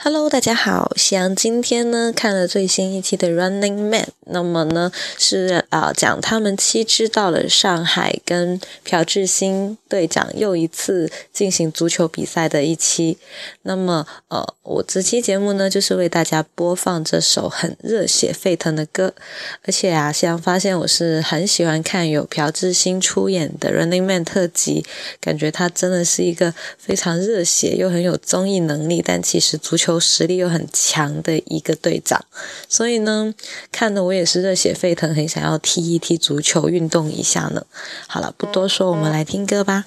Hello，大家好，夕阳今天呢看了最新一期的《Running Man》，那么呢是啊讲他们七支到了上海跟朴智星队长又一次进行足球比赛的一期。那么呃，我这期节目呢就是为大家播放这首很热血沸腾的歌，而且啊，夕阳发现我是很喜欢看有朴智星出演的《Running Man》特辑，感觉他真的是一个非常热血又很有综艺能力，但其实足球。球实力又很强的一个队长，所以呢，看的我也是热血沸腾，很想要踢一踢足球，运动一下呢。好了，不多说，我们来听歌吧。